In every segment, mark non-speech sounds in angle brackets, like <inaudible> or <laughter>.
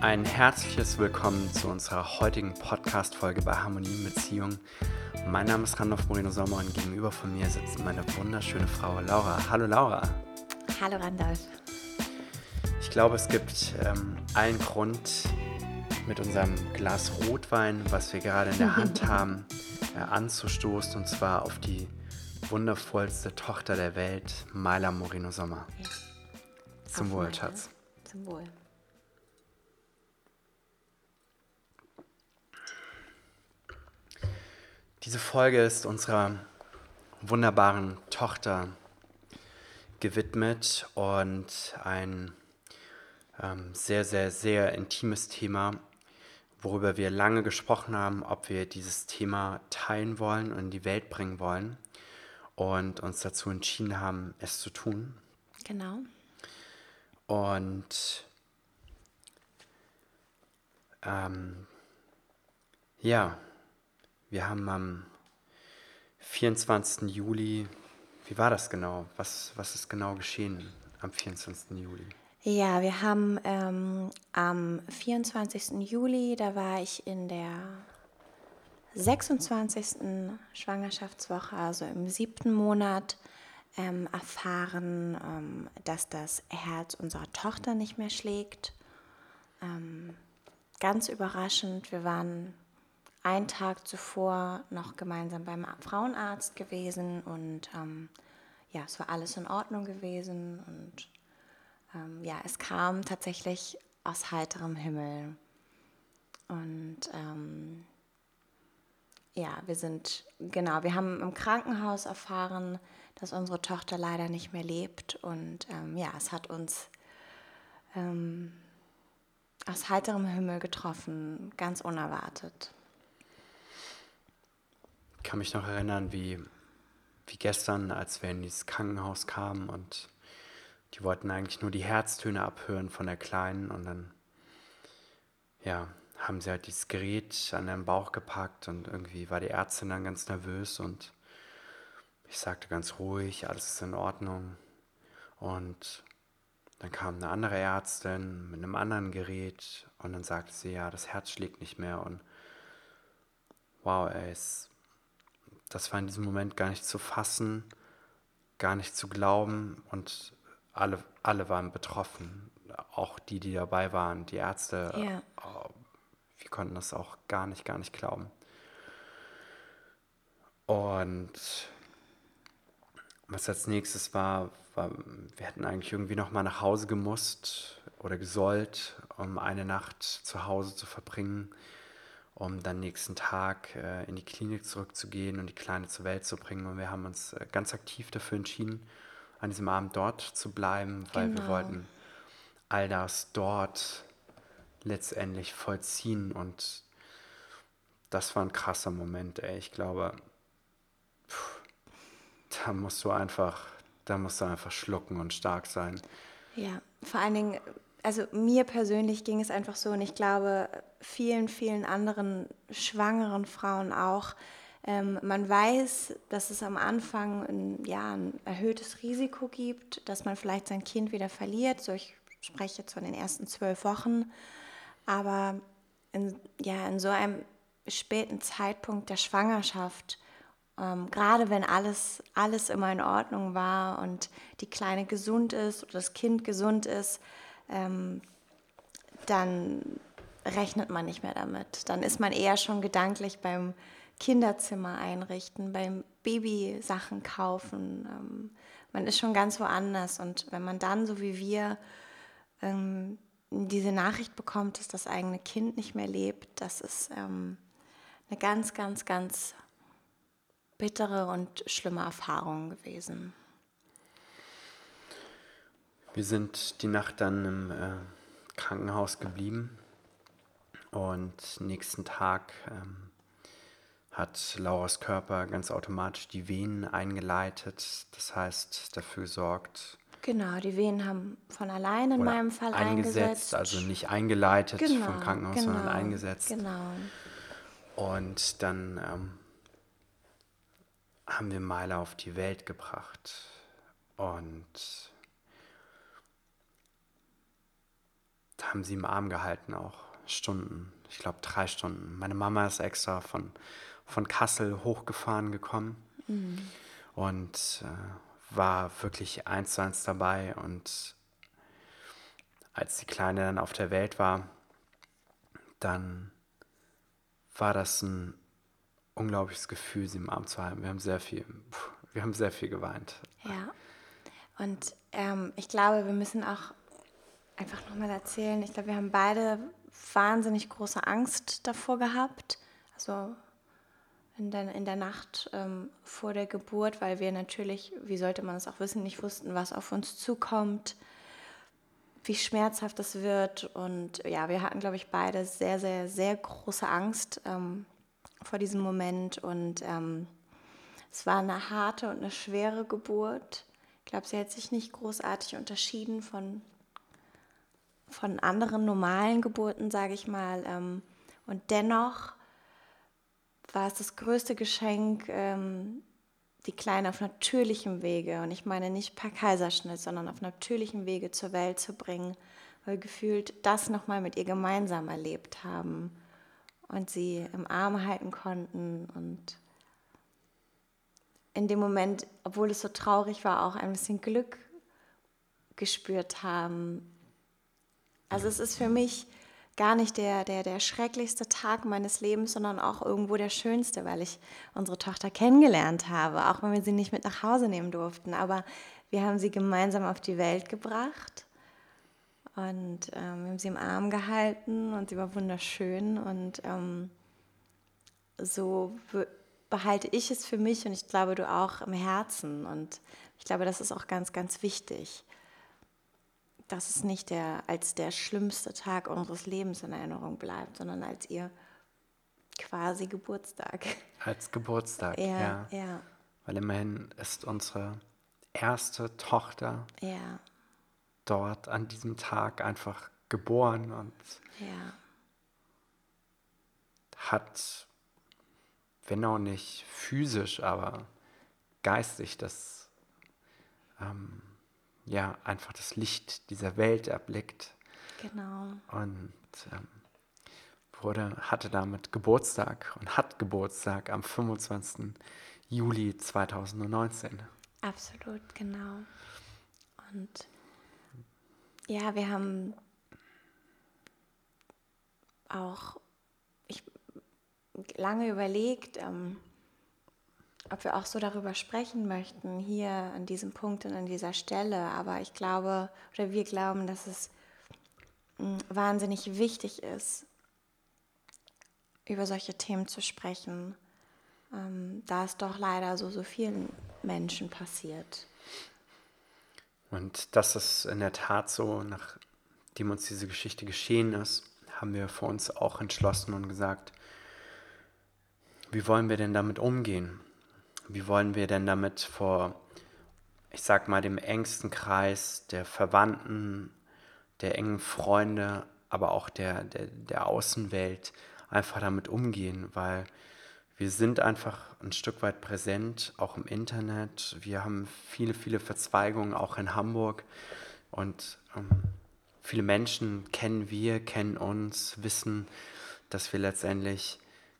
Ein herzliches Willkommen zu unserer heutigen Podcast-Folge bei Harmonie in Beziehung. Mein Name ist Randolph Moreno Sommer und gegenüber von mir sitzt meine wunderschöne Frau Laura. Hallo Laura. Hallo Randolph. Ich glaube, es gibt ähm, allen Grund, mit unserem Glas Rotwein, was wir gerade in der Hand <laughs> haben, äh, anzustoßen und zwar auf die wundervollste Tochter der Welt, Maila Moreno Sommer. Ja. Zum Wohl. Schatz. Zum Wohl. Diese Folge ist unserer wunderbaren Tochter gewidmet und ein ähm, sehr, sehr, sehr intimes Thema, worüber wir lange gesprochen haben, ob wir dieses Thema teilen wollen und in die Welt bringen wollen und uns dazu entschieden haben, es zu tun. Genau. Und ähm, ja, wir haben am 24. Juli, wie war das genau? Was, was ist genau geschehen am 24. Juli? Ja, wir haben ähm, am 24. Juli, da war ich in der 26. Schwangerschaftswoche, also im siebten Monat, ähm, erfahren, ähm, dass das Herz unserer Tochter nicht mehr schlägt. Ähm, ganz überraschend, wir waren einen Tag zuvor noch gemeinsam beim Frauenarzt gewesen und ähm, ja, es war alles in Ordnung gewesen und ähm, ja, es kam tatsächlich aus heiterem Himmel. Und ähm, ja, wir sind, genau, wir haben im Krankenhaus erfahren, dass unsere Tochter leider nicht mehr lebt. Und ähm, ja, es hat uns ähm, aus heiterem Himmel getroffen, ganz unerwartet. Kann mich noch erinnern, wie, wie gestern, als wir in dieses Krankenhaus kamen und die wollten eigentlich nur die Herztöne abhören von der Kleinen und dann, ja, haben sie halt dieses Gerät an den Bauch gepackt und irgendwie war die Ärztin dann ganz nervös und ich sagte ganz ruhig, alles ist in Ordnung. Und dann kam eine andere Ärztin mit einem anderen Gerät und dann sagte sie, ja, das Herz schlägt nicht mehr und wow, ey, es, das war in diesem Moment gar nicht zu fassen, gar nicht zu glauben und alle, alle waren betroffen. Auch die, die dabei waren, die Ärzte, Ja. äh, wir konnten das auch gar nicht, gar nicht glauben. Und was als nächstes war, war, wir hätten eigentlich irgendwie noch mal nach Hause gemusst oder gesollt, um eine Nacht zu Hause zu verbringen, um dann nächsten Tag äh, in die Klinik zurückzugehen und die Kleine zur Welt zu bringen. Und wir haben uns äh, ganz aktiv dafür entschieden, an diesem Abend dort zu bleiben, weil wir Genau. wollten all das dort letztendlich vollziehen. Und das war ein krasser Moment, ey. Ich glaube, da musst du einfach, da musst du einfach schlucken und stark sein. Ja, vor allen Dingen, also mir persönlich ging es einfach so und ich glaube vielen, vielen anderen schwangeren Frauen auch. Ähm, man weiß, dass es am Anfang ein, ja, ein erhöhtes Risiko gibt, dass man vielleicht sein Kind wieder verliert. So, ich spreche jetzt von den ersten zwölf Wochen. Aber in, ja, in so einem späten Zeitpunkt der Schwangerschaft, ähm, gerade wenn alles, alles immer in Ordnung war und die Kleine gesund ist oder das Kind gesund ist, ähm, dann rechnet man nicht mehr damit. Dann ist man eher schon gedanklich beim Kinderzimmer einrichten, beim Babysachen kaufen. Ähm, man ist schon ganz woanders. Und wenn man dann, so wie wir, ähm, diese Nachricht bekommt, dass das eigene Kind nicht mehr lebt, das ist ähm, eine ganz, ganz, ganz bittere und schlimme Erfahrung gewesen. Wir sind die Nacht dann im äh, Krankenhaus geblieben und nächsten Tag ähm, hat Lauras Körper ganz automatisch die Venen eingeleitet, das heißt dafür gesorgt, Genau, die Wehen haben von allein in meinem Fall eingesetzt, eingesetzt. also nicht eingeleitet genau, vom Krankenhaus, genau, sondern eingesetzt. Genau. Und dann ähm, haben wir Meile auf die Welt gebracht. Und haben sie im Arm gehalten auch Stunden. Ich glaube drei Stunden. Meine Mama ist extra von, von Kassel hochgefahren gekommen mhm. und äh, war wirklich eins zu eins dabei. Und als die Kleine dann auf der Welt war, dann war das ein unglaubliches Gefühl, sie im Arm zu halten. Wir haben sehr viel, wir haben sehr viel geweint. Ja. Und ähm, ich glaube, wir müssen auch einfach nochmal erzählen. Ich glaube, wir haben beide wahnsinnig große Angst davor gehabt. Also in der, in der Nacht ähm, vor der Geburt, weil wir natürlich, wie sollte man es auch wissen, nicht wussten, was auf uns zukommt, wie schmerzhaft es wird. Und ja, wir hatten, glaube ich, beide sehr, sehr, sehr große Angst ähm, vor diesem Moment. Und ähm, es war eine harte und eine schwere Geburt. Ich glaube, sie hat sich nicht großartig unterschieden von von anderen normalen Geburten, sage ich mal. Ähm, und dennoch war es das größte Geschenk, ähm, die Kleine auf natürlichem Wege, und ich meine nicht per Kaiserschnitt, sondern auf natürlichem Wege zur Welt zu bringen, weil gefühlt das nochmal mit ihr gemeinsam erlebt haben und sie im Arm halten konnten und in dem Moment, obwohl es so traurig war, auch ein bisschen Glück gespürt haben, also es ist für mich gar nicht der, der, der schrecklichste Tag meines Lebens, sondern auch irgendwo der schönste, weil ich unsere Tochter kennengelernt habe, auch wenn wir sie nicht mit nach Hause nehmen durften. Aber wir haben sie gemeinsam auf die Welt gebracht und ähm, wir haben sie im Arm gehalten und sie war wunderschön und ähm, so behalte ich es für mich und ich glaube du auch im Herzen. Und ich glaube, das ist auch ganz, ganz wichtig dass es nicht der, als der schlimmste Tag unseres Lebens in Erinnerung bleibt, sondern als ihr quasi Geburtstag. Als Geburtstag, ja. Ja. ja. Weil immerhin ist unsere erste Tochter ja. dort an diesem Tag einfach geboren und ja. hat, wenn auch nicht physisch, aber geistig das ähm, ja einfach das Licht dieser Welt erblickt. Genau. Und ähm, wurde, hatte damit Geburtstag und hat Geburtstag am 25. Juli 2019. Absolut, genau. Und ja, wir haben auch ich, lange überlegt, ähm, ob wir auch so darüber sprechen möchten, hier an diesem Punkt und an dieser Stelle. Aber ich glaube, oder wir glauben, dass es mm, wahnsinnig wichtig ist, über solche Themen zu sprechen, ähm, da es doch leider so, so vielen Menschen passiert. Und das ist in der Tat so, nachdem uns diese Geschichte geschehen ist, haben wir vor uns auch entschlossen und gesagt, wie wollen wir denn damit umgehen? Wie wollen wir denn damit vor, ich sag mal, dem engsten Kreis der Verwandten, der engen Freunde, aber auch der, der, der Außenwelt einfach damit umgehen? Weil wir sind einfach ein Stück weit präsent, auch im Internet. Wir haben viele, viele Verzweigungen, auch in Hamburg. Und ähm, viele Menschen kennen wir, kennen uns, wissen, dass wir letztendlich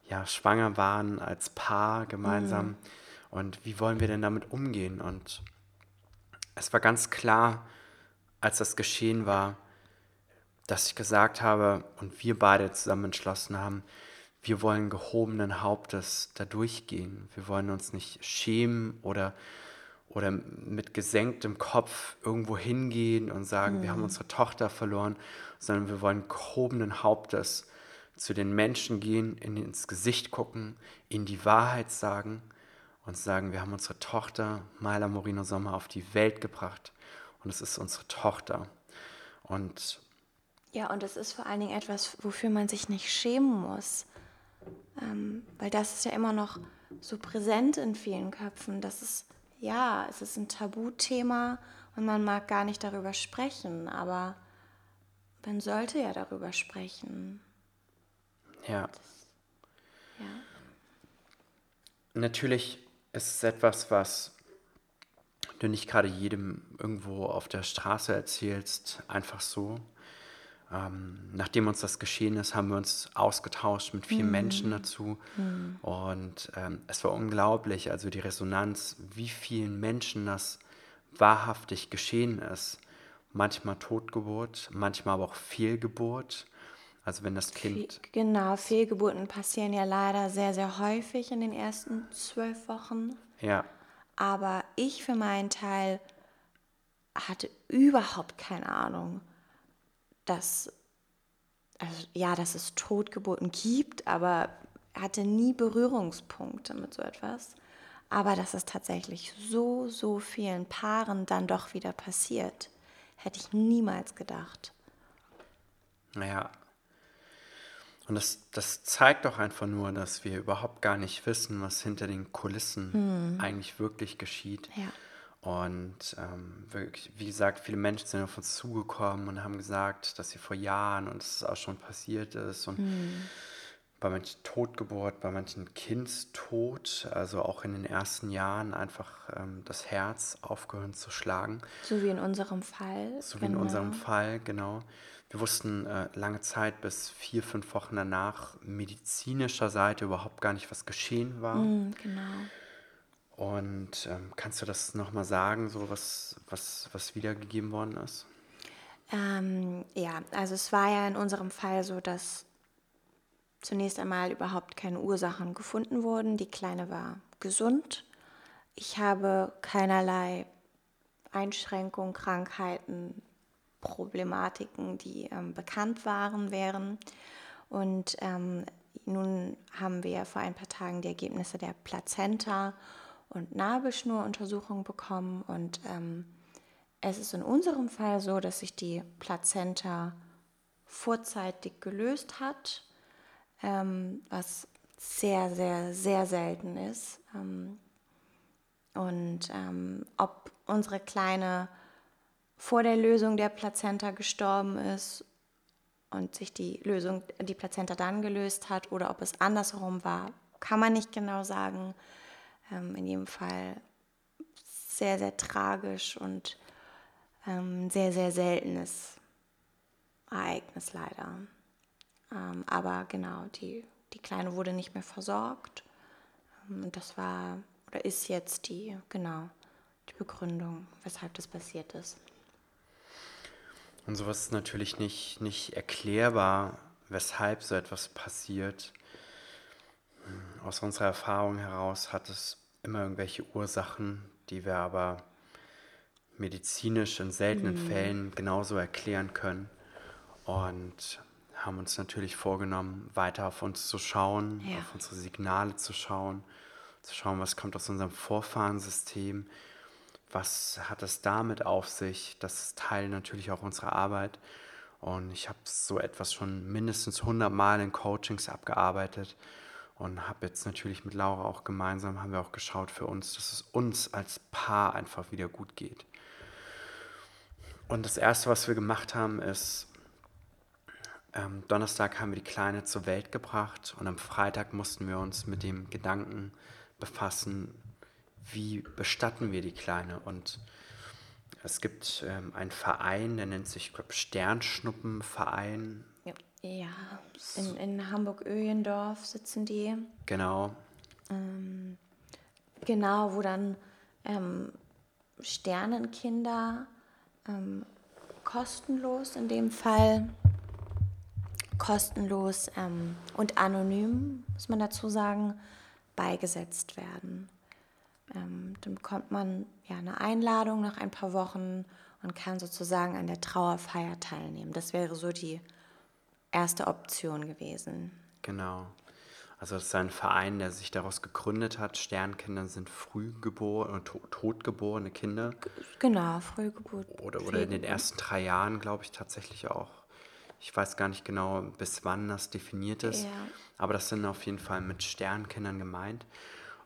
ja, schwanger waren als Paar gemeinsam. Mhm. Und wie wollen wir denn damit umgehen? Und es war ganz klar, als das geschehen war, dass ich gesagt habe und wir beide zusammen entschlossen haben, wir wollen gehobenen Hauptes da durchgehen. Wir wollen uns nicht schämen oder, oder mit gesenktem Kopf irgendwo hingehen und sagen, mhm. wir haben mhm. unsere Tochter verloren, sondern wir wollen gehobenen Hauptes zu den Menschen gehen, in, ins Gesicht gucken, ihnen die Wahrheit sagen und sagen, wir haben unsere Tochter Maila Morino Sommer auf die Welt gebracht und es ist unsere Tochter. Und ja, und es ist vor allen Dingen etwas, wofür man sich nicht schämen muss, ähm, weil das ist ja immer noch so präsent in vielen Köpfen. Das ist, ja, es ist ein Tabuthema und man mag gar nicht darüber sprechen, aber man sollte ja darüber sprechen. Ja. Das, ja. Natürlich es ist etwas, was du nicht gerade jedem irgendwo auf der Straße erzählst, einfach so. ähm, nachdem uns das geschehen ist, haben wir uns ausgetauscht mit vielen mhm. Menschen dazu. Mhm. Und ähm, es war unglaublich, also die Resonanz, wie vielen Menschen das wahrhaftig geschehen ist. Manchmal Totgeburt, manchmal aber auch Fehlgeburt. Also wenn das Kind. Genau, Fehlgeburten passieren ja leider sehr, sehr häufig in den ersten zwölf Wochen. Ja. Aber ich für meinen Teil hatte überhaupt keine Ahnung, dass, also ja, dass es Totgeburten gibt, aber hatte nie Berührungspunkte mit so etwas. Aber dass es tatsächlich so, so vielen Paaren dann doch wieder passiert, hätte ich niemals gedacht. Naja. Und das, das zeigt doch einfach nur, dass wir überhaupt gar nicht wissen, was hinter den Kulissen hm. eigentlich wirklich geschieht. Ja. Und ähm, wirklich, wie gesagt, viele Menschen sind auf uns zugekommen und haben gesagt, dass sie vor Jahren und dass es auch schon passiert ist. Und mhm. Bei manchen Totgeburt, bei manchen Kindstod, also auch in den ersten Jahren einfach ähm, das Herz aufgehört zu schlagen. So wie in unserem Fall. So wie genau. in unserem Fall, genau. Wir wussten äh, lange Zeit, bis vier, fünf Wochen danach, medizinischer Seite überhaupt gar nicht, was geschehen war. Mhm, genau. Und ähm, kannst du das nochmal sagen, so was, was, was wiedergegeben worden ist? Ähm, ja, also es war ja in unserem Fall so, dass zunächst einmal überhaupt keine Ursachen gefunden wurden. Die Kleine war gesund. Ich habe keinerlei Einschränkungen, Krankheiten, Problematiken, die ähm, bekannt waren, wären. Und ähm, nun haben wir vor ein paar Tagen die Ergebnisse der Plazenta und Nabelschnuruntersuchung bekommen. Und ähm, es ist in unserem Fall so, dass sich die Plazenta vorzeitig gelöst hat, ähm, was sehr, sehr, sehr selten ist. Ähm, und ähm, ob unsere Kleine vor der Lösung der Plazenta gestorben ist und sich die Lösung, die Plazenta dann gelöst hat oder ob es andersherum war, kann man nicht genau sagen ähm, in jedem Fall sehr, sehr tragisch und ähm, sehr, sehr seltenes Ereignis leider. Ähm, aber genau, die, die Kleine wurde nicht mehr versorgt. Ähm, und das war oder ist jetzt die, genau, die Begründung, weshalb das passiert ist. Und sowas ist natürlich nicht, nicht erklärbar, weshalb so etwas passiert. Aus unserer Erfahrung heraus hat es immer irgendwelche Ursachen, die wir aber medizinisch in seltenen mhm. Fällen genauso erklären können. Und haben uns natürlich vorgenommen, weiter auf uns zu schauen, ja. auf unsere Signale zu schauen, zu schauen, was kommt aus unserem Vorfahrensystem, was hat es damit auf sich. Das ist Teil natürlich auch unserer Arbeit. Und ich habe so etwas schon mindestens 100 Mal in Coachings abgearbeitet und habe jetzt natürlich mit Laura auch gemeinsam, haben wir auch geschaut für uns, dass es uns als Paar einfach wieder gut geht. Und das Erste, was wir gemacht haben, ist, ähm, Donnerstag haben wir die Kleine zur Welt gebracht und am Freitag mussten wir uns mit dem Gedanken befassen, wie bestatten wir die Kleine. Und es gibt ähm, einen Verein, der nennt sich, ich glaube, Sternschnuppenverein ja, in, in Hamburg-Öhendorf sitzen die. Genau. Ähm, genau, wo dann ähm, Sternenkinder ähm, kostenlos in dem Fall, kostenlos ähm, und anonym, muss man dazu sagen, beigesetzt werden. Ähm, dann bekommt man ja eine Einladung nach ein paar Wochen und kann sozusagen an der Trauerfeier teilnehmen. Das wäre so die erste Option gewesen. Genau. Also das ist ein Verein, der sich daraus gegründet hat. Sternkinder sind frühgeborene, to totgeborene Kinder. Genau, Frühgeburt. Oder, oder in den ersten drei Jahren, glaube ich, tatsächlich auch. Ich weiß gar nicht genau, bis wann das definiert ist. Ja. Aber das sind auf jeden Fall mit Sternkindern gemeint.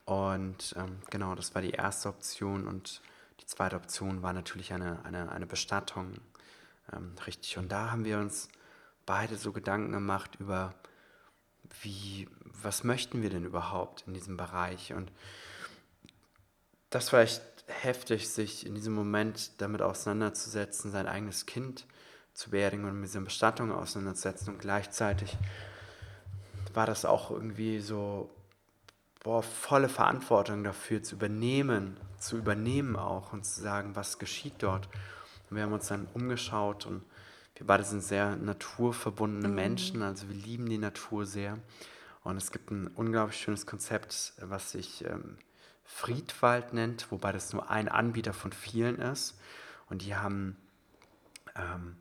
Und ähm, genau, das war die erste Option. Und die zweite Option war natürlich eine, eine, eine Bestattung. Ähm, richtig. Und da haben wir uns beide so Gedanken gemacht über, wie, was möchten wir denn überhaupt in diesem Bereich? Und das war echt heftig, sich in diesem Moment damit auseinanderzusetzen, sein eigenes Kind zu beerdigen und mit dieser Bestattung auseinanderzusetzen. Und gleichzeitig war das auch irgendwie so boah, volle Verantwortung dafür zu übernehmen, zu übernehmen auch und zu sagen, was geschieht dort. Und wir haben uns dann umgeschaut und wir beide sind sehr naturverbundene mhm. Menschen, also wir lieben die Natur sehr. Und es gibt ein unglaublich schönes Konzept, was sich ähm, Friedwald nennt, wobei das nur ein Anbieter von vielen ist. Und die haben, ähm,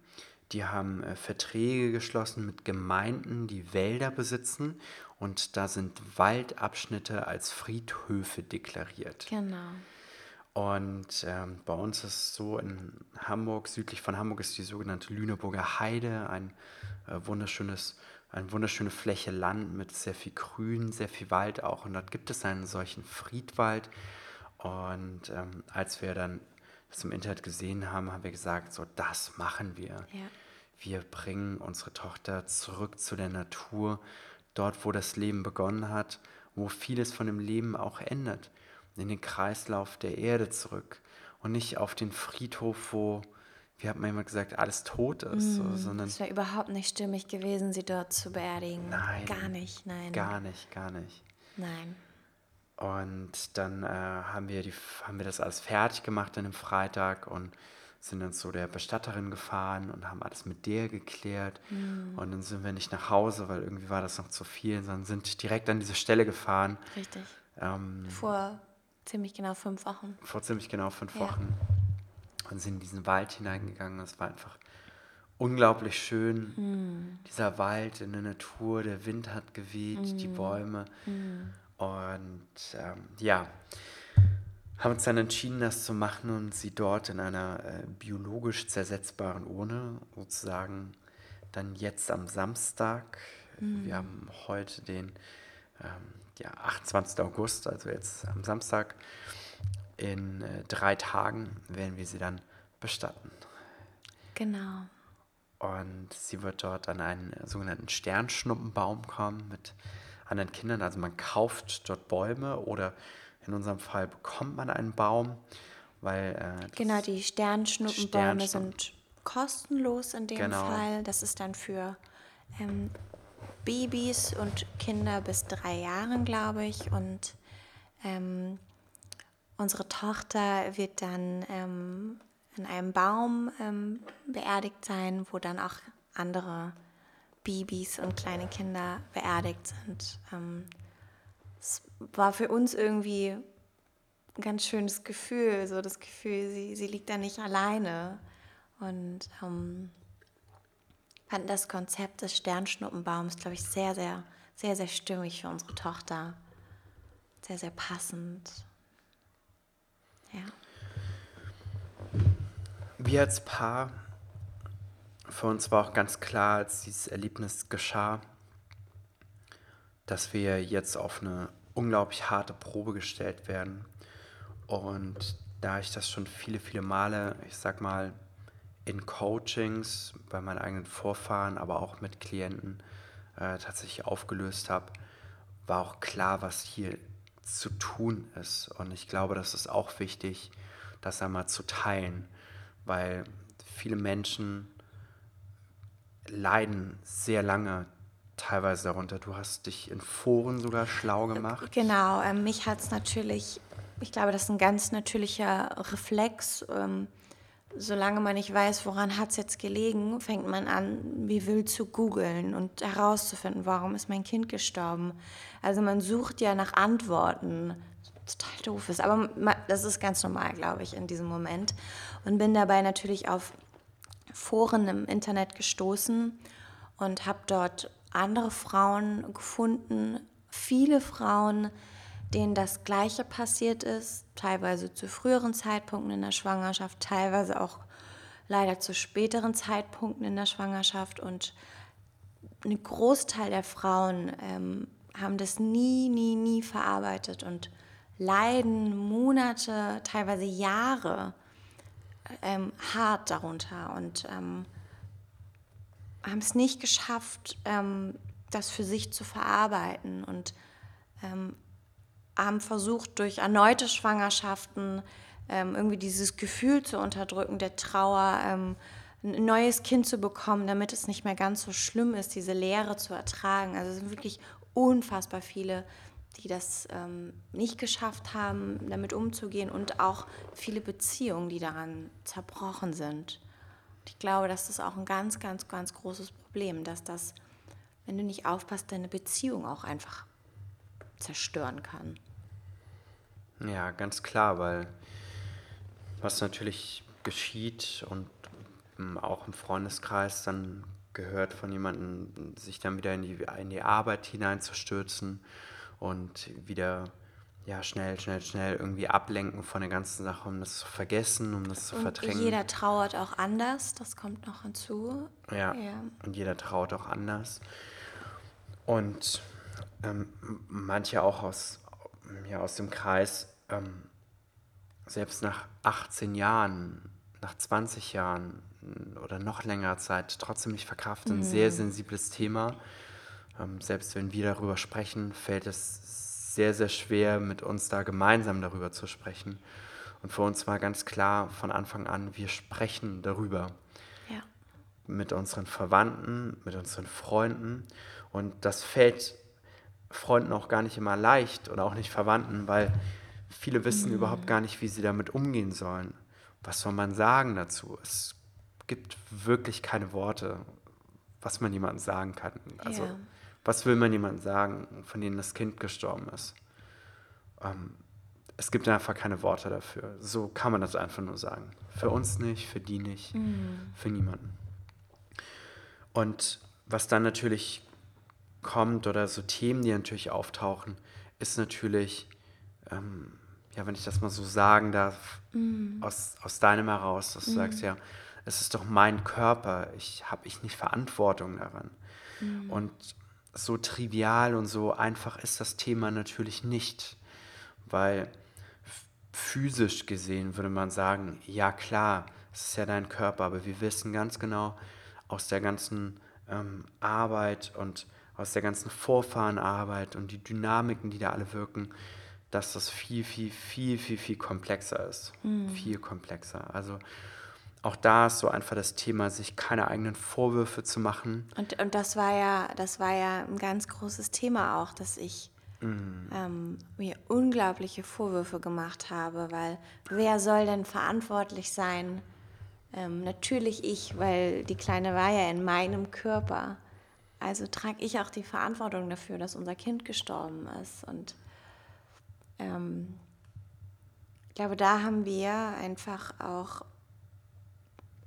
die haben äh, Verträge geschlossen mit Gemeinden, die Wälder besitzen. Und da sind Waldabschnitte als Friedhöfe deklariert. Genau. Und ähm, bei uns ist es so, in Hamburg, südlich von Hamburg ist die sogenannte Lüneburger Heide, ein äh, wunderschönes, eine wunderschöne Fläche Land mit sehr viel Grün, sehr viel Wald auch. Und dort gibt es einen solchen Friedwald. Und ähm, als wir dann das im Internet gesehen haben, haben wir gesagt, so das machen wir. Ja. Wir bringen unsere Tochter zurück zu der Natur, dort wo das Leben begonnen hat, wo vieles von dem Leben auch endet in den Kreislauf der Erde zurück und nicht auf den Friedhof, wo, wie hat man immer gesagt, alles tot ist. Mm, so, sondern es wäre überhaupt nicht stimmig gewesen, sie dort zu beerdigen. Nein. Gar nicht, nein. Gar nicht, gar nicht. Nein. Und dann äh, haben, wir die, haben wir das alles fertig gemacht an dem Freitag und sind dann zu der Bestatterin gefahren und haben alles mit der geklärt. Mm. Und dann sind wir nicht nach Hause, weil irgendwie war das noch zu viel, sondern sind direkt an diese Stelle gefahren. Richtig. Ähm, Vor Ziemlich genau fünf Wochen. Vor ziemlich genau fünf ja. Wochen. Und sind in diesen Wald hineingegangen. Es war einfach unglaublich schön. Mm. Dieser Wald in der Natur, der Wind hat geweht, mm. die Bäume. Und ähm, ja, haben uns dann entschieden, das zu machen und sie dort in einer äh, biologisch zersetzbaren Urne sozusagen dann jetzt am Samstag, wir haben heute den ähm, ja, 28. August, also jetzt am Samstag, in äh, drei Tagen werden wir sie dann bestatten. Genau. Und sie wird dort an einen sogenannten Sternschnuppenbaum kommen mit anderen Kindern. Also man kauft dort Bäume oder in unserem Fall bekommt man einen Baum, weil äh, genau die Sternschnuppenbäume Sternschnuppen. sind kostenlos in dem genau. Fall. Das ist dann für ähm, Babys und Kinder bis drei Jahren, glaube ich. Und ähm, unsere Tochter wird dann ähm, in einem Baum ähm, beerdigt sein, wo dann auch andere Babys und kleine Kinder beerdigt sind. Ähm, es war für uns irgendwie ein ganz schönes Gefühl, so das Gefühl, sie, sie liegt da nicht alleine. Und ähm, fanden das Konzept des Sternschnuppenbaums, glaube ich, sehr, sehr, sehr, sehr stimmig für unsere Tochter. Sehr, sehr passend. Ja. Wir als Paar, für uns war auch ganz klar, als dieses Erlebnis geschah, dass wir jetzt auf eine unglaublich harte Probe gestellt werden. Und da ich das schon viele, viele Male, ich sag mal, in Coachings bei meinen eigenen Vorfahren, aber auch mit Klienten äh, tatsächlich aufgelöst habe, war auch klar, was hier zu tun ist. Und ich glaube, das ist auch wichtig, das einmal zu teilen, weil viele Menschen leiden sehr lange teilweise darunter. Du hast dich in Foren sogar schlau gemacht. Genau, äh, mich hat es natürlich, ich glaube, das ist ein ganz natürlicher Reflex. Ähm, solange man nicht weiß, woran hat es jetzt gelegen, fängt man an, wie wild zu googeln und herauszufinden, warum ist mein Kind gestorben. Also man sucht ja nach Antworten, total doof ist, aber das ist ganz normal, glaube ich, in diesem Moment. Und bin dabei natürlich auf Foren im Internet gestoßen und habe dort andere Frauen gefunden, viele Frauen, denen das Gleiche passiert ist, teilweise zu früheren Zeitpunkten in der Schwangerschaft, teilweise auch leider zu späteren Zeitpunkten in der Schwangerschaft. Und ein Großteil der Frauen ähm, haben das nie, nie, nie verarbeitet und leiden Monate, teilweise Jahre ähm, hart darunter und ähm, haben es nicht geschafft, ähm, das für sich zu verarbeiten und ähm, haben versucht, durch erneute Schwangerschaften ähm, irgendwie dieses Gefühl zu unterdrücken, der Trauer, ähm, ein neues Kind zu bekommen, damit es nicht mehr ganz so schlimm ist, diese Leere zu ertragen. Also es sind wirklich unfassbar viele, die das ähm, nicht geschafft haben, damit umzugehen und auch viele Beziehungen, die daran zerbrochen sind. Und ich glaube, das ist auch ein ganz, ganz, ganz großes Problem, dass das, wenn du nicht aufpasst, deine Beziehung auch einfach zerstören kann. Ja, ganz klar, weil was natürlich geschieht und ähm, auch im Freundeskreis dann gehört von jemandem, sich dann wieder in die, in die Arbeit hineinzustürzen und wieder ja, schnell, schnell, schnell irgendwie ablenken von der ganzen Sache, um das zu vergessen, um das zu und verdrängen. Jeder trauert auch anders, das kommt noch hinzu. Ja, ja. und jeder trauert auch anders. Und ähm, manche auch aus, ja, aus dem Kreis, ähm, selbst nach 18 Jahren, nach 20 Jahren oder noch längerer Zeit trotzdem nicht verkraften. Mhm. Ein sehr sensibles Thema. Ähm, selbst wenn wir darüber sprechen, fällt es sehr, sehr schwer, mit uns da gemeinsam darüber zu sprechen. Und für uns war ganz klar von Anfang an, wir sprechen darüber. Ja. Mit unseren Verwandten, mit unseren Freunden. Und das fällt Freunden auch gar nicht immer leicht oder auch nicht Verwandten, weil viele wissen mhm. überhaupt gar nicht, wie sie damit umgehen sollen. Was soll man sagen dazu? Es gibt wirklich keine Worte, was man jemandem sagen kann. Also, ja. Was will man jemandem sagen, von dem das Kind gestorben ist? Ähm, es gibt einfach keine Worte dafür. So kann man das einfach nur sagen. Für uns nicht, für die nicht, mhm. für niemanden. Und was dann natürlich kommt oder so Themen, die natürlich auftauchen, ist natürlich, ähm, ja, wenn ich das mal so sagen darf, mhm. aus, aus deinem heraus, dass du mhm. sagst, ja, es ist doch mein Körper, ich habe ich nicht Verantwortung daran. Mhm. Und so trivial und so einfach ist das Thema natürlich nicht, weil physisch gesehen würde man sagen, ja klar, es ist ja dein Körper, aber wir wissen ganz genau aus der ganzen ähm, Arbeit und aus der ganzen Vorfahrenarbeit und die Dynamiken, die da alle wirken, dass das viel, viel, viel, viel, viel komplexer ist. Mhm. Viel komplexer. Also auch da ist so einfach das Thema, sich keine eigenen Vorwürfe zu machen. Und, und das war ja, das war ja ein ganz großes Thema auch, dass ich mhm. ähm, mir unglaubliche Vorwürfe gemacht habe, weil wer soll denn verantwortlich sein? Ähm, natürlich ich, weil die Kleine war ja in meinem Körper. Also trage ich auch die Verantwortung dafür, dass unser Kind gestorben ist. Und ähm, ich glaube, da haben wir einfach auch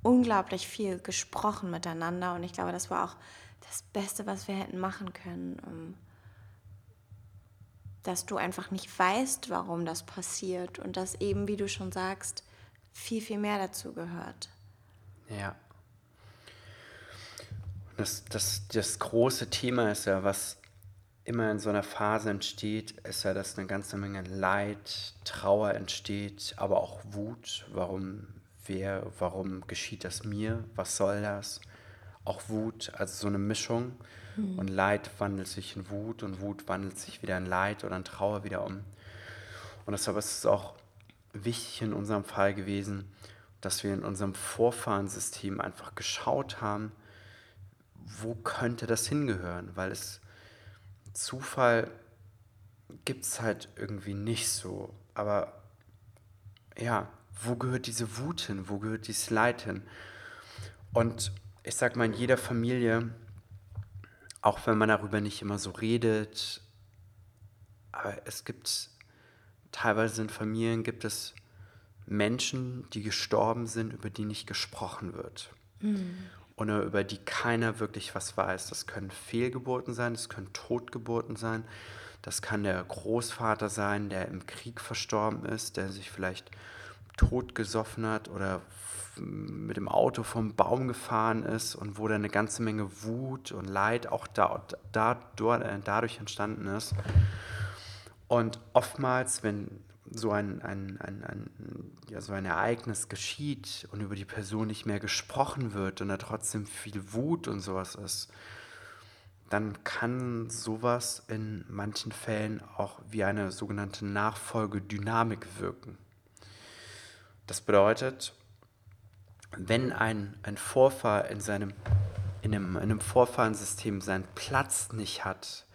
unglaublich viel gesprochen miteinander und ich glaube, das war auch das Beste, was wir hätten machen können, dass du einfach nicht weißt, warum das passiert und dass eben, wie du schon sagst, viel, viel mehr dazu gehört. Ja. Das, das, das große Thema ist ja, was immer in so einer Phase entsteht, ist ja, dass eine ganze Menge Leid, Trauer entsteht, aber auch Wut. Warum wer, warum geschieht das mir, was soll das? Auch Wut, also so eine Mischung. Mhm. Und Leid wandelt sich in Wut und Wut wandelt sich wieder in Leid oder in Trauer wieder um. Und deshalb ist es auch wichtig in unserem Fall gewesen, dass wir in unserem Vorfahrensystem einfach geschaut haben, wo könnte das hingehören, weil es Zufall gibt es halt irgendwie nicht so. Aber ja, wo gehört diese Wut hin, wo gehört dieses Leid hin? Und ich sag mal, in jeder Familie, auch wenn man darüber nicht immer so redet, aber es gibt teilweise in Familien gibt es Menschen, die gestorben sind, über die nicht gesprochen wird. Mhm. Oder über die keiner wirklich was weiß. Das können Fehlgeburten sein, das können Totgeburten sein, das kann der Großvater sein, der im Krieg verstorben ist, der sich vielleicht totgesoffen hat oder mit dem Auto vom Baum gefahren ist und wo da eine ganze Menge Wut und Leid auch da, da, äh, dadurch entstanden ist. Und oftmals, wenn so ein, ein, ein, ein, ja, so ein Ereignis geschieht und über die Person nicht mehr gesprochen wird und da trotzdem viel Wut und sowas ist, dann kann sowas in manchen Fällen auch wie eine sogenannte Nachfolgedynamik wirken. Das bedeutet, wenn ein, ein Vorfahr in seinem in einem, in einem Vorfahrensystem seinen Platz nicht hat,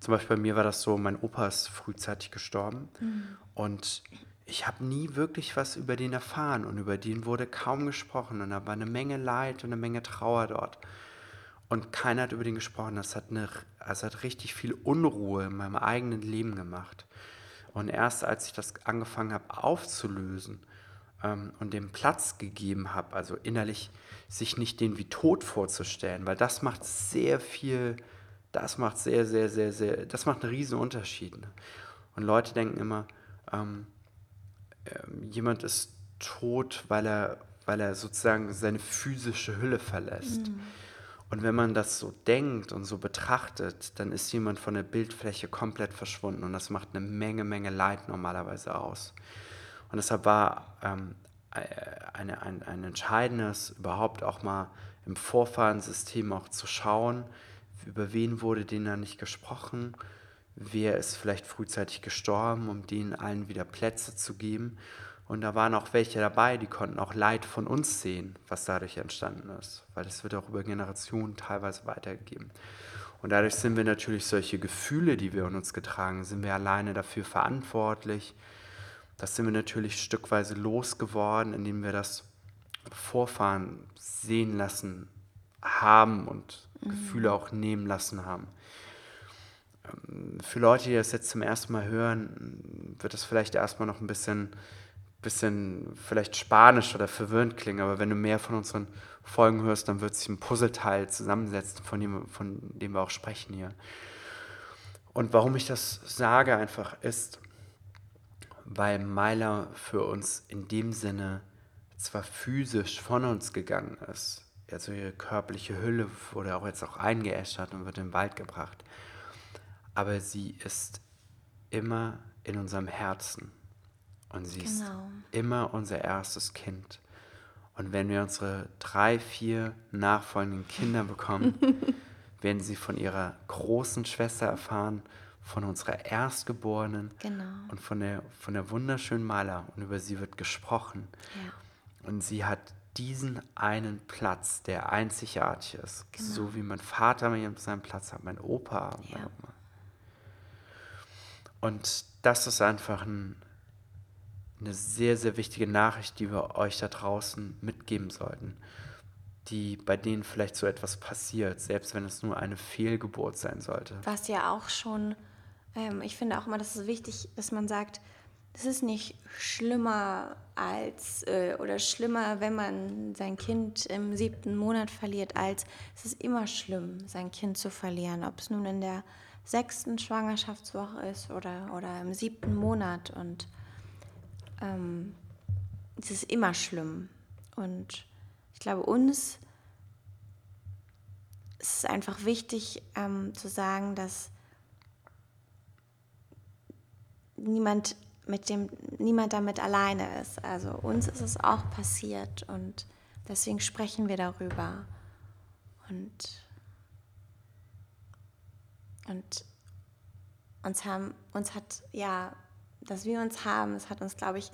zum Beispiel bei mir war das so, mein Opa ist frühzeitig gestorben mhm. und ich habe nie wirklich was über den erfahren und über den wurde kaum gesprochen und da war eine Menge Leid und eine Menge Trauer dort. Und keiner hat über den gesprochen. Das hat, eine, also hat richtig viel Unruhe in meinem eigenen Leben gemacht. Und erst als ich das angefangen habe aufzulösen ähm, und dem Platz gegeben habe, also innerlich sich nicht den wie tot vorzustellen, weil das macht sehr viel das macht sehr, sehr, sehr, sehr, das macht einen riesen Unterschied. Ne? Und Leute denken immer, ähm, äh, jemand ist tot, weil er, weil er sozusagen seine physische Hülle verlässt. Mhm. Und wenn man das so denkt und so betrachtet, dann ist jemand von der Bildfläche komplett verschwunden und das macht eine Menge, Menge Leid normalerweise aus. Und deshalb war ähm, äh, eine, ein, ein entscheidendes, überhaupt auch mal im Vorfahrensystem auch zu schauen, über wen wurde denen da nicht gesprochen, wer ist vielleicht frühzeitig gestorben, um denen allen wieder Plätze zu geben. Und da waren auch welche dabei, die konnten auch Leid von uns sehen, was dadurch entstanden ist, weil das wird auch über Generationen teilweise weitergegeben. Und dadurch sind wir natürlich solche Gefühle, die wir in uns getragen, sind wir alleine dafür verantwortlich. Das sind wir natürlich stückweise losgeworden, indem wir das Vorfahren sehen lassen haben und mhm. Gefühle auch nehmen lassen haben. Ähm, für Leute, die das jetzt zum ersten Mal hören, wird das vielleicht erstmal noch ein bisschen, bisschen vielleicht spanisch oder verwirrend klingen, aber wenn du mehr von unseren Folgen hörst, dann wird sich ein Puzzleteil zusammensetzen, von dem, von dem wir auch sprechen hier. Und warum ich das sage einfach ist, weil Meiler für uns in dem Sinne zwar physisch von uns gegangen ist, also ihre körperliche Hülle wurde auch jetzt auch eingeäschert und wird in den Wald gebracht. Aber sie ist immer in unserem Herzen. Und sie genau. ist immer unser erstes Kind. Und wenn wir unsere drei, vier nachfolgenden Kinder bekommen, <laughs> werden sie von ihrer großen Schwester erfahren, von unserer Erstgeborenen genau. und von der, von der wunderschönen Maler. Und über sie wird gesprochen. Ja. Und sie hat diesen einen Platz, der einzigartig ist. Genau. So wie mein Vater seinen Platz hat, mein Opa. Ja. Meine Und das ist einfach ein, eine sehr, sehr wichtige Nachricht, die wir euch da draußen mitgeben sollten. Die, bei denen vielleicht so etwas passiert, selbst wenn es nur eine Fehlgeburt sein sollte. Was ja auch schon, ähm, ich finde auch immer, das ist wichtig, dass man sagt, es ist nicht schlimmer als äh, oder schlimmer, wenn man sein Kind im siebten Monat verliert, als es ist immer schlimm, sein Kind zu verlieren, ob es nun in der sechsten Schwangerschaftswoche ist oder, oder im siebten Monat. Und ähm, es ist immer schlimm. Und ich glaube, uns ist es einfach wichtig ähm, zu sagen, dass niemand mit dem niemand damit alleine ist. Also uns ist es auch passiert und deswegen sprechen wir darüber. Und, und uns haben, uns hat, ja, dass wir uns haben, es hat uns, glaube ich,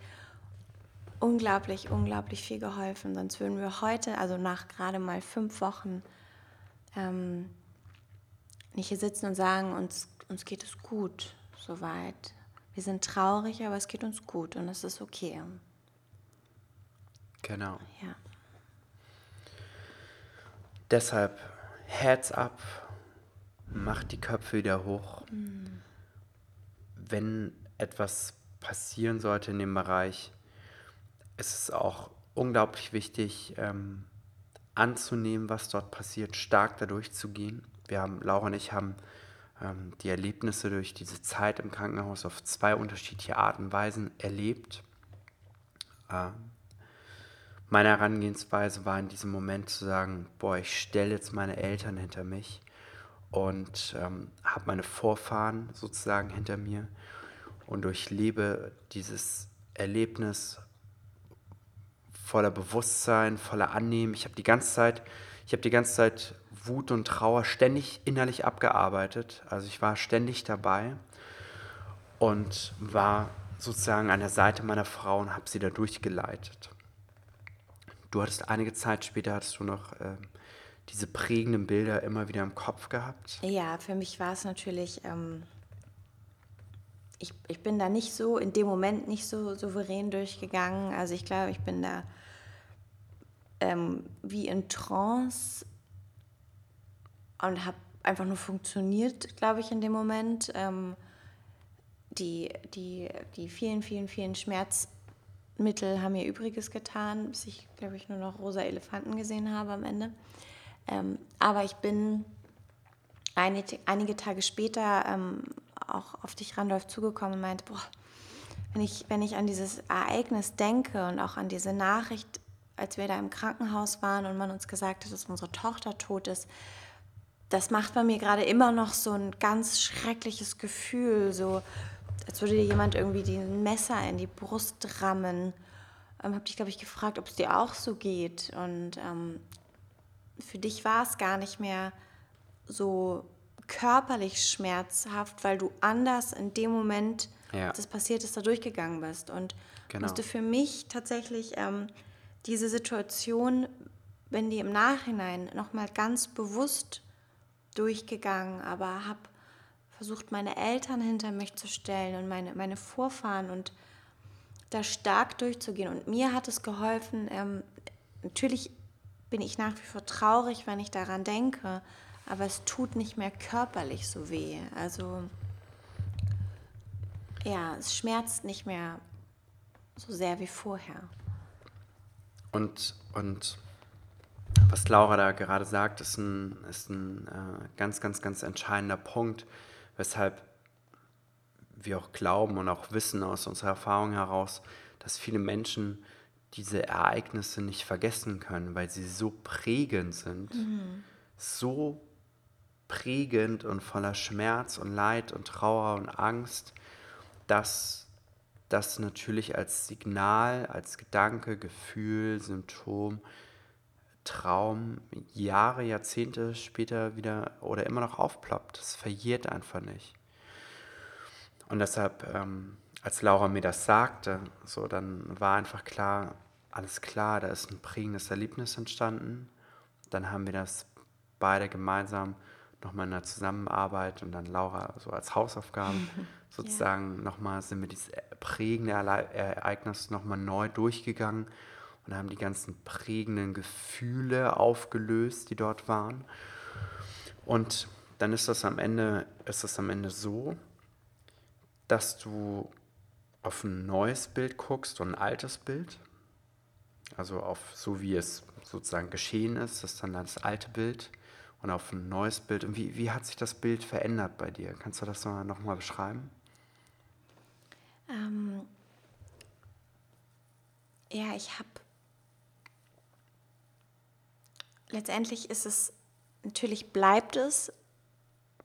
unglaublich, unglaublich viel geholfen. Sonst würden wir heute, also nach gerade mal fünf Wochen, ähm, nicht hier sitzen und sagen, uns, uns geht es gut soweit. Wir sind traurig, aber es geht uns gut und es ist okay. Genau. Ja. Deshalb Herz ab, macht die Köpfe wieder hoch. Mhm. Wenn etwas passieren sollte in dem Bereich, ist es auch unglaublich wichtig, ähm, anzunehmen, was dort passiert, stark dadurch zu gehen. Wir haben, Laura und ich haben die Erlebnisse durch diese Zeit im Krankenhaus auf zwei unterschiedliche Arten und Weisen erlebt. Ähm, meine Herangehensweise war in diesem Moment zu sagen, boah, ich stelle jetzt meine Eltern hinter mich und ähm, habe meine Vorfahren sozusagen hinter mir und durchlebe dieses Erlebnis voller Bewusstsein, voller Annehmen. Ich habe die ganze Zeit, ich habe die ganze Zeit Wut und Trauer ständig innerlich abgearbeitet. Also ich war ständig dabei und war sozusagen an der Seite meiner Frau und habe sie da durchgeleitet. du hattest einige Zeit später, hattest du noch ähm, diese prägenden Bilder immer wieder im Kopf gehabt? Ja, für mich war es natürlich, ähm, ich, ich bin da nicht so, in dem Moment nicht so souverän durchgegangen. Also ich glaube, ich bin da ähm, wie in Trance und habe einfach nur funktioniert, glaube ich, in dem Moment. Ähm, die, die, die vielen, vielen, vielen Schmerzmittel haben mir Übriges getan, bis ich, glaube ich, nur noch rosa Elefanten gesehen habe am Ende. Ähm, aber ich bin einige, einige Tage später ähm, auch auf dich, Randolph, zugekommen und meinte, boah, wenn ich, wenn ich an dieses Ereignis denke und auch an diese Nachricht, als wir da im Krankenhaus waren und man uns gesagt hat, dass unsere Tochter tot ist, das macht bei mir gerade immer noch so ein ganz schreckliches Gefühl, so als würde dir jemand irgendwie ein Messer in die Brust rammen. Ähm, habe dich, glaube ich, gefragt, ob es dir auch so geht. Und ähm, für dich war es gar nicht mehr so körperlich schmerzhaft, weil du anders in dem Moment, ja. als es passiert ist, da durchgegangen bist. Und genau. musste für mich tatsächlich ähm, diese Situation, wenn die im Nachhinein nochmal ganz bewusst durchgegangen, aber habe versucht, meine Eltern hinter mich zu stellen und meine, meine Vorfahren und da stark durchzugehen. Und mir hat es geholfen, ähm, natürlich bin ich nach wie vor traurig, wenn ich daran denke, aber es tut nicht mehr körperlich so weh. Also ja, es schmerzt nicht mehr so sehr wie vorher. Und, und was Laura da gerade sagt, ist ein, ist ein äh, ganz, ganz, ganz entscheidender Punkt weshalb wir auch glauben und auch wissen aus unserer Erfahrung heraus, dass viele Menschen diese Ereignisse nicht vergessen können, weil sie so prägend sind, mhm. so prägend und voller Schmerz und Leid und Trauer und Angst, dass das natürlich als Signal, als Gedanke, Gefühl, Symptom Traum Jahre, Jahrzehnte später wieder oder immer noch aufploppt. Das verjährt einfach nicht. Und deshalb, ähm, als Laura mir das sagte, so dann war einfach klar, alles klar, da ist ein prägendes Erlebnis entstanden. Dann haben wir das beide gemeinsam nochmal in der Zusammenarbeit und dann Laura so als Hausaufgaben <laughs> sozusagen ja. nochmal sind wir dieses prägende Ereignis nochmal neu durchgegangen und haben die ganzen prägenden Gefühle aufgelöst, die dort waren. Und dann ist das am Ende, ist das am Ende so, dass du auf ein neues Bild guckst und ein altes Bild. Also auf so wie es sozusagen geschehen ist, das ist dann das alte Bild und auf ein neues Bild. Und wie, wie hat sich das Bild verändert bei dir? Kannst du das nochmal beschreiben? Ähm, ja, ich habe letztendlich ist es, natürlich bleibt es,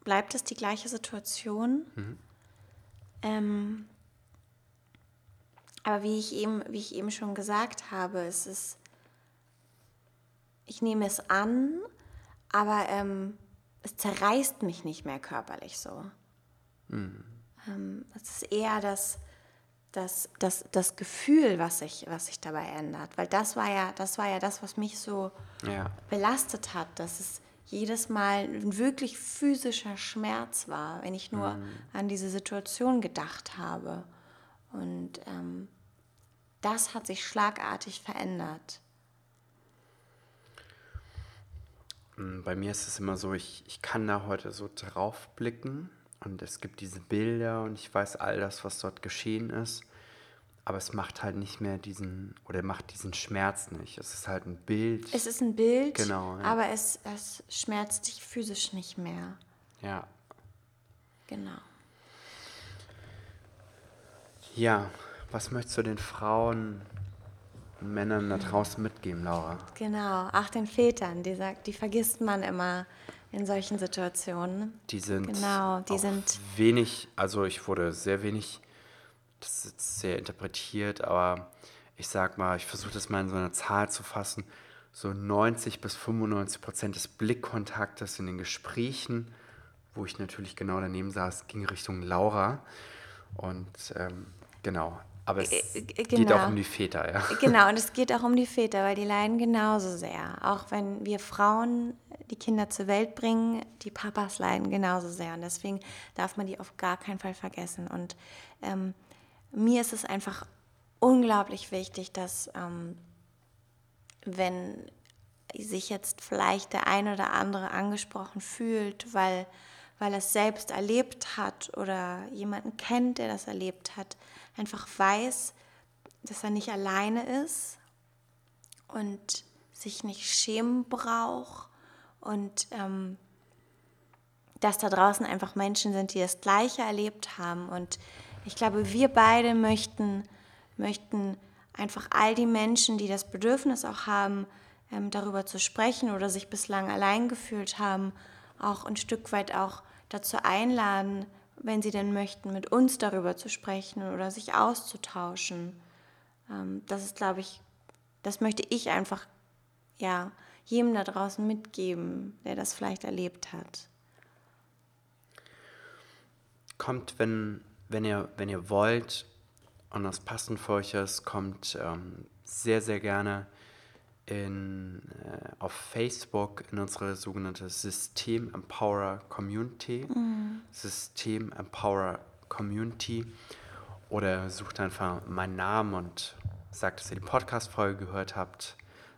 bleibt es die gleiche Situation. Mhm. Ähm, aber wie ich eben, wie ich eben schon gesagt habe, es ist, ich nehme es an, aber ähm, es zerreißt mich nicht mehr körperlich so. Mhm. Ähm, es ist eher das, das, das, das Gefühl, was sich, was sich dabei ändert. Weil das war ja, das war ja das, was mich so ja. belastet hat, dass es jedes Mal ein wirklich physischer Schmerz war, wenn ich nur mhm. an diese Situation gedacht habe. Und ähm, das hat sich schlagartig verändert. Mm, bei mir ist es immer so, ich, ich kann da heute so drauf blicken und es gibt diese Bilder und ich weiß all das, was dort geschehen ist. Aber es macht halt nicht mehr diesen, oder macht diesen Schmerz nicht. Es ist halt ein Bild. Es ist ein Bild, genau, ja. aber es, es schmerzt dich physisch nicht mehr. Ja. Genau. Ja, was möchtest du den Frauen und Männern da draußen mitgeben, Laura? Genau, auch den Vätern, die sagt, die vergisst man immer in solchen Situationen. Die sind genau, die sind wenig, also ich wurde sehr wenig, das ist sehr interpretiert, aber ich sag mal, ich versuche das mal in so einer Zahl zu fassen, so 90 bis 95 Prozent des Blickkontaktes in den Gesprächen, wo ich natürlich genau daneben saß, ging Richtung Laura. Und ähm, genau, Aber es Äh, äh, geht genau. auch um die Väter, ja. Genau, und es geht auch um die Väter, weil die leiden genauso sehr. Auch wenn wir Frauen die Kinder zur Welt bringen, die Papas leiden genauso sehr. Und deswegen darf man die auf gar keinen Fall vergessen. Und ähm, mir ist es einfach unglaublich wichtig, dass ähm, wenn sich jetzt vielleicht der ein oder andere angesprochen fühlt, weil, weil er es selbst erlebt hat oder jemanden kennt, der das erlebt hat, einfach weiß, dass er nicht alleine ist und sich nicht schämen braucht und ähm, dass da draußen einfach Menschen sind, die das Gleiche erlebt haben. Und ich glaube, wir beide möchten, möchten einfach all die Menschen, die das Bedürfnis auch haben, ähm, darüber zu sprechen oder sich bislang allein gefühlt haben, auch ein Stück weit auch dazu einladen, wenn sie denn möchten, mit uns darüber zu sprechen oder sich auszutauschen. Ähm, das ist, glaube ich, das möchte ich einfach ja, jedem da draußen mitgeben, der das vielleicht erlebt hat. Kommt, wenn, wenn, ihr, wenn ihr wollt und das passend für euch ist, kommt ähm, sehr, sehr gerne in, äh, auf Facebook in unsere sogenannte System Empower Community. System Empower Community. Oder sucht einfach meinen Namen und sagt, dass ihr die Podcast-Folge gehört habt.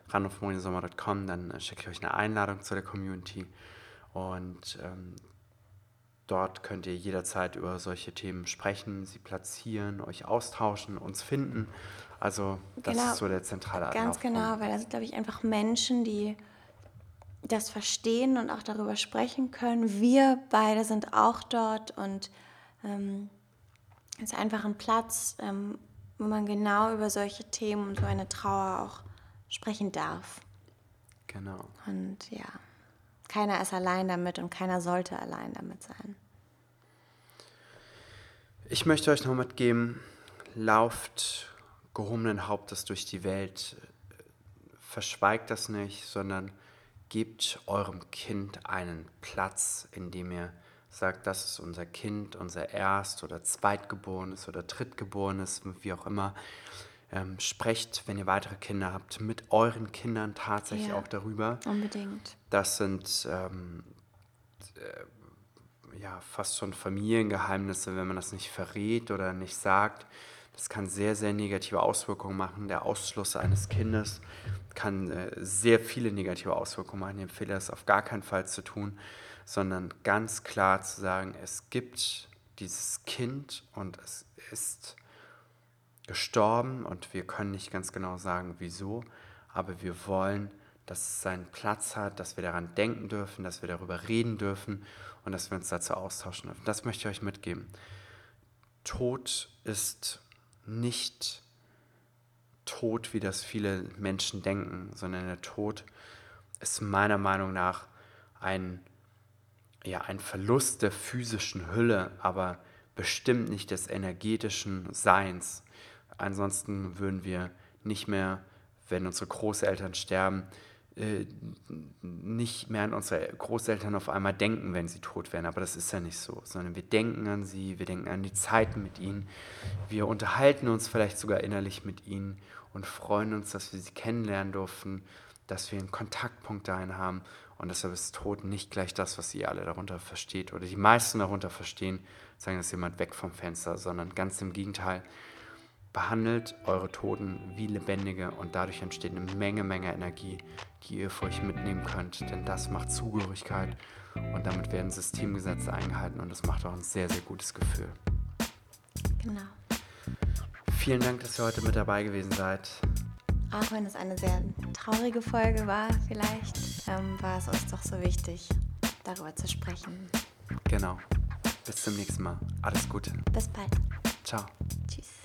ran auf dann schicke ich euch eine Einladung zu der Community. Und ähm, dort könnt ihr jederzeit über solche Themen sprechen, sie platzieren, euch austauschen, uns finden. Also das Genau. ist so der zentrale Ganz Ablauf. genau, weil das sind, glaube ich, einfach Menschen, die das verstehen und auch darüber sprechen können. Wir beide sind auch dort und ähm, es ist einfach ein Platz, ähm, wo man genau über solche Themen und so eine Trauer auch sprechen darf. Genau. Und ja, keiner ist allein damit und keiner sollte allein damit sein. Ich möchte euch noch mitgeben, lauft gehobenen Hauptes durch die Welt, verschweigt das nicht, sondern gebt eurem Kind einen Platz, in dem ihr sagt, das ist unser Kind, unser Erst- oder Zweitgeborenes oder Drittgeborenes, wie auch immer. Ähm, sprecht, wenn ihr weitere Kinder habt, mit euren Kindern tatsächlich Ja. auch darüber. Unbedingt. Das sind ähm, äh, ja fast schon Familiengeheimnisse, wenn man das nicht verrät oder nicht sagt. Das kann sehr, sehr negative Auswirkungen machen. Der Ausschluss eines Kindes kann äh, sehr viele negative Auswirkungen machen. Ich empfehle es auf gar keinen Fall zu tun, sondern ganz klar zu sagen, es gibt dieses Kind und es ist gestorben und wir können nicht ganz genau sagen, wieso, aber wir wollen, dass es seinen Platz hat, dass wir daran denken dürfen, dass wir darüber reden dürfen und dass wir uns dazu austauschen dürfen. Das möchte ich euch mitgeben. Tod ist nicht tot, wie das viele Menschen denken, sondern der Tod ist meiner Meinung nach ein, ja, ein Verlust der physischen Hülle, aber bestimmt nicht des energetischen Seins. Ansonsten würden wir nicht mehr, wenn unsere Großeltern sterben, äh, nicht mehr an unsere Großeltern auf einmal denken, wenn sie tot wären. Aber das ist ja nicht so, sondern wir denken an sie, wir denken an die Zeiten mit ihnen, wir unterhalten uns vielleicht sogar innerlich mit ihnen und freuen uns, dass wir sie kennenlernen durften, dass wir einen Kontaktpunkt dahin haben und deshalb ist Tod nicht gleich das, was ihr alle darunter versteht oder die meisten darunter verstehen, sagen, dass jemand weg vom Fenster, sondern ganz im Gegenteil. Behandelt eure Toten wie Lebendige und dadurch entsteht eine Menge, Menge Energie, die ihr für euch mitnehmen könnt, denn das macht Zugehörigkeit und damit werden Systemgesetze eingehalten und das macht auch ein sehr, sehr gutes Gefühl. Genau. Vielen Dank, dass ihr heute mit dabei gewesen seid. Auch wenn es eine sehr traurige Folge war, vielleicht, ähm, war es uns doch so wichtig, darüber zu sprechen. Genau. Bis zum nächsten Mal. Alles Gute. Bis bald. Ciao. Tschüss.